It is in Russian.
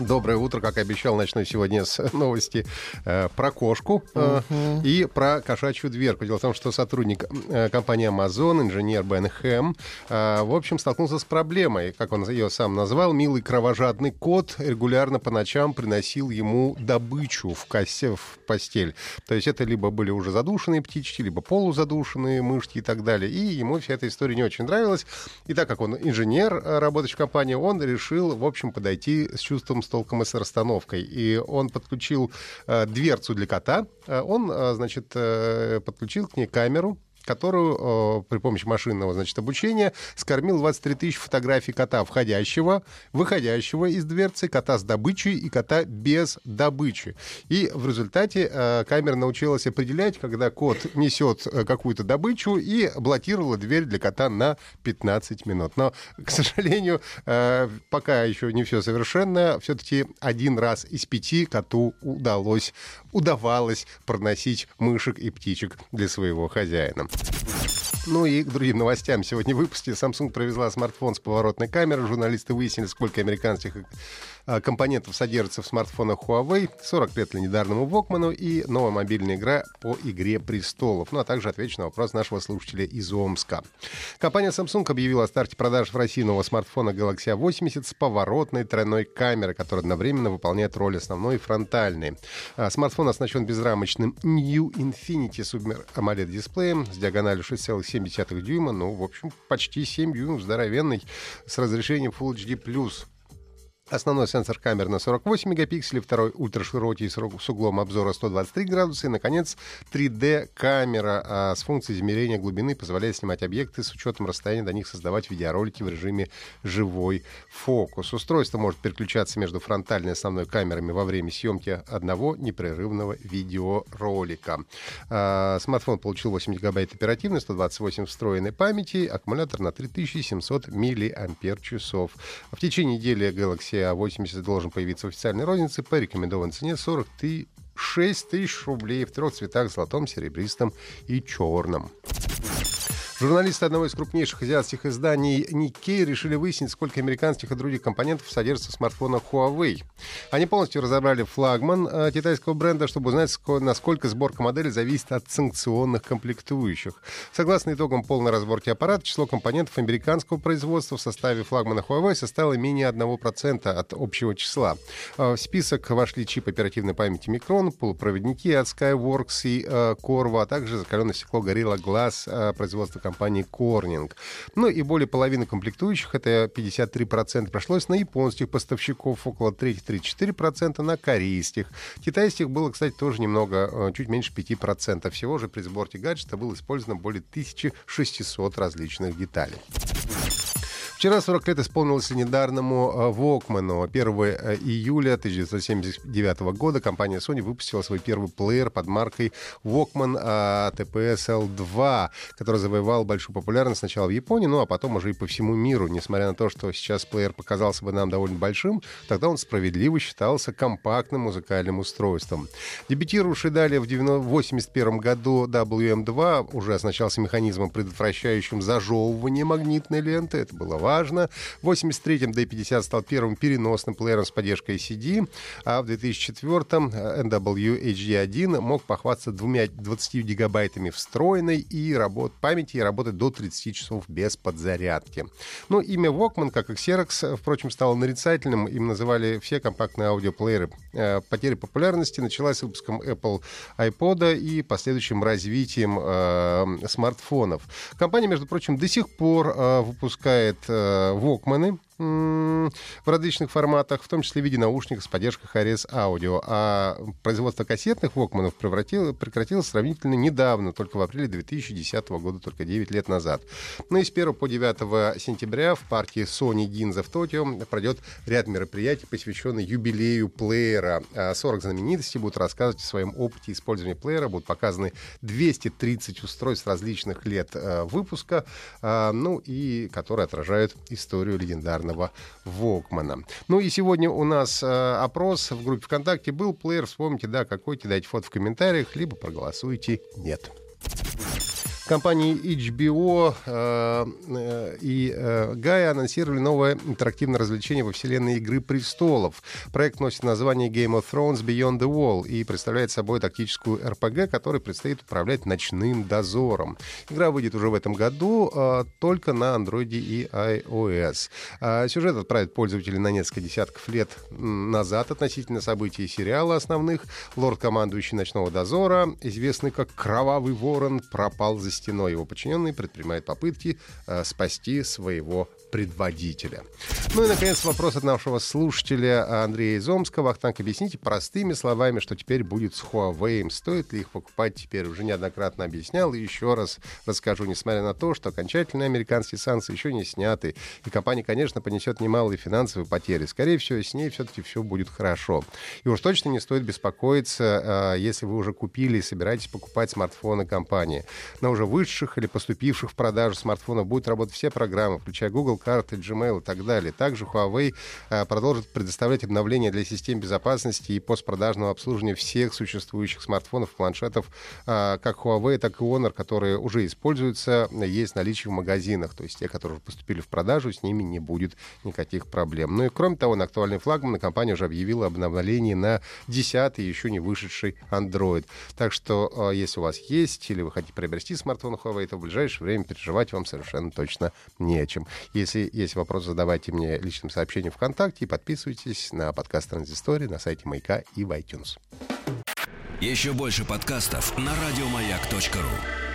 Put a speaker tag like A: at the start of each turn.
A: Доброе утро, как и обещал, начну сегодня с новости э, про кошку э, и про кошачью дверку. Дело в том, что сотрудник э, компании Amazon, инженер Бен Хэм, э, в общем, столкнулся с проблемой, как он ее сам назвал, милый кровожадный кот регулярно по ночам приносил ему добычу в, косе, в постель. То есть это либо были уже задушенные птички, либо полузадушенные мышки и так далее. И ему вся эта история не очень нравилась. И так как он инженер, э, работающий в компании, он решил, в общем, подойти с чувством с толком и с расстановкой. И он подключил э, дверцу для кота. Э, он, э, значит, подключил к ней камеру, которую э, при помощи машинного значит, обучения скормил 23 тысячи фотографий кота входящего, выходящего из дверцы, кота с добычей и кота без добычи. И в результате э, камера научилась определять, когда кот несет э, какую-то добычу и блокировала дверь для кота на 15 минут. Но, к сожалению, э, пока еще не все совершенно. Все-таки один раз из пяти коту удалось, удавалось проносить мышек и птичек для своего хозяина. Ну и к другим новостям. Сегодня в выпуске Samsung провезла смартфон с поворотной камерой. Журналисты выяснили, сколько американских компонентов содержится в смартфонах Huawei, 40 лет легендарному Вокману и новая мобильная игра по «Игре престолов». Ну а также отвечу на вопрос нашего слушателя из Омска. Компания Samsung объявила о старте продаж в России нового смартфона Galaxy A80 с поворотной тройной камерой, которая одновременно выполняет роль основной и фронтальной. А, Смартфон оснащен безрамочным New Infinity Super AMOLED дисплеем с диагональю 6,7 дюйма, ну, в общем, почти 7 дюймов, здоровенный, с разрешением Full HD+. Основной сенсор камеры на 48 мегапикселей, второй ультраширокий с углом обзора 123 градуса и, наконец, 3D-камера а, с функцией измерения глубины позволяет снимать объекты с учетом расстояния до них, создавать видеоролики в режиме живой фокус. Устройство может переключаться между фронтальной и основной камерами во время съемки одного непрерывного видеоролика. А, Смартфон получил 8 гигабайт оперативной, 128 встроенной памяти, аккумулятор на 3700 миллиампер-часов. В течение недели Galaxy A80 должен появиться в официальной рознице по рекомендованной цене 40 ты- 6 тысяч рублей в трех цветах золотом, серебристом и черном. Журналисты одного из крупнейших азиатских изданий Nikkei решили выяснить, сколько американских и других компонентов содержится в смартфонах Huawei. Они полностью разобрали флагман э, китайского бренда, чтобы узнать, ско- насколько сборка модели зависит от санкционных комплектующих. Согласно итогам полной разборки аппарата, число компонентов американского производства в составе флагмана Huawei составило менее 1% от общего числа. Э, В список вошли чип оперативной памяти Micron, полупроводники от Skyworks и э, Corvo, а также закаленное стекло Gorilla Glass э, производства компании Corning. Ну и более половины комплектующих, это 53%, прошлось на японских поставщиков, около трети 34% на корейских. Китайских было, кстати, тоже немного, э, чуть меньше 5%. Всего же при сборке гаджета было использовано более 1600 различных деталей. Вчера 40 лет исполнилось легендарному э, Walkman. 1 э, июля 1979 года компания Sony выпустила свой первый плеер под маркой Walkman э, TPS L2, который завоевал большую популярность сначала в Японии, ну а потом уже и по всему миру. Несмотря на то, что сейчас плеер показался бы нам довольно большим, тогда он справедливо считался компактным музыкальным устройством. Дебютировавший далее в 1981 году WM2 уже оснащался механизмом, предотвращающим зажевывание магнитной ленты. Это было важно. В 83-м D50 стал первым переносным плеером с поддержкой CD, а в 2004-м NW HD1 мог похвастаться двумя 20 гигабайтами встроенной и работ, памяти и работать до 30 часов без подзарядки. Но имя Walkman, как и Xerox, впрочем, стало нарицательным. Им называли все компактные аудиоплееры. Э, Потеря популярности началась с выпуском Apple iPod и последующим развитием э, смартфонов. Компания, между прочим, до сих пор э, выпускает э, Walkman'ы, в различных форматах, в том числе в виде наушников с поддержкой HRS аудио. А производство кассетных Walkman'ов прекратилось сравнительно недавно, только в апреле 2010 года, только 9 лет назад. Ну и с 1 по 9 сентября в парке Sony Ginza в Токио пройдет ряд мероприятий, посвященных юбилею плеера. 40 а знаменитостей будут рассказывать о своем опыте использования плеера, будут показаны 230 устройств различных лет э, выпуска, э, ну и которые отражают историю легендарного Вокмана. Ну и сегодня у нас э, опрос в группе ВКонтакте был плеер. Вспомните, да, какой, кидайте фото в комментариях, либо проголосуйте «нет». Компании HBO э, э, и э, Gaia анонсировали новое интерактивное развлечение во вселенной «Игры престолов». Проект носит название Game of Thrones Beyond the Wall и представляет собой тактическую RPG, которой предстоит управлять ночным дозором. Игра выйдет уже в этом году э, только на Android и iOS. Э, сюжет отправит пользователей на несколько десятков лет назад относительно событий сериала основных. Лорд-командующий ночного дозора, известный как Кровавый Ворон, пропал за стеной. Его подчиненные предпринимают попытки э, спасти своего предводителя. Ну и, наконец, вопрос от нашего слушателя Андрея Изомского. Ахтанг, объясните простыми словами, что теперь будет с Huawei. Стоит ли их покупать теперь? Уже неоднократно объяснял и еще раз расскажу. Несмотря на то, что окончательные американские санкции еще не сняты, и компания, конечно, понесет немалые финансовые потери, скорее всего, с ней все-таки все будет хорошо. И уж точно не стоит беспокоиться, а, если вы уже купили и собираетесь покупать смартфоны компании. На уже высших или поступивших в продажу смартфонов будут работать все программы, включая Google карты, Gmail и так далее. Также Huawei э, продолжит предоставлять обновления для систем безопасности и постпродажного обслуживания всех существующих смартфонов, планшетов, э, как Huawei, так и Honor, которые уже используются, есть наличие в магазинах. То есть те, которые поступили в продажу, с ними не будет никаких проблем. Ну и кроме того, на актуальный флагман компания уже объявила об обновлении на 10 еще не вышедший Android. Так что, э, если у вас есть или вы хотите приобрести смартфон Huawei, то в ближайшее время переживать вам совершенно точно не о чем. Если если есть вопросы, задавайте мне личным сообщением ВКонтакте и подписывайтесь на подкаст Транзистории на сайте Маяка и в iTunes.
B: Еще больше подкастов на радиомаяк.ру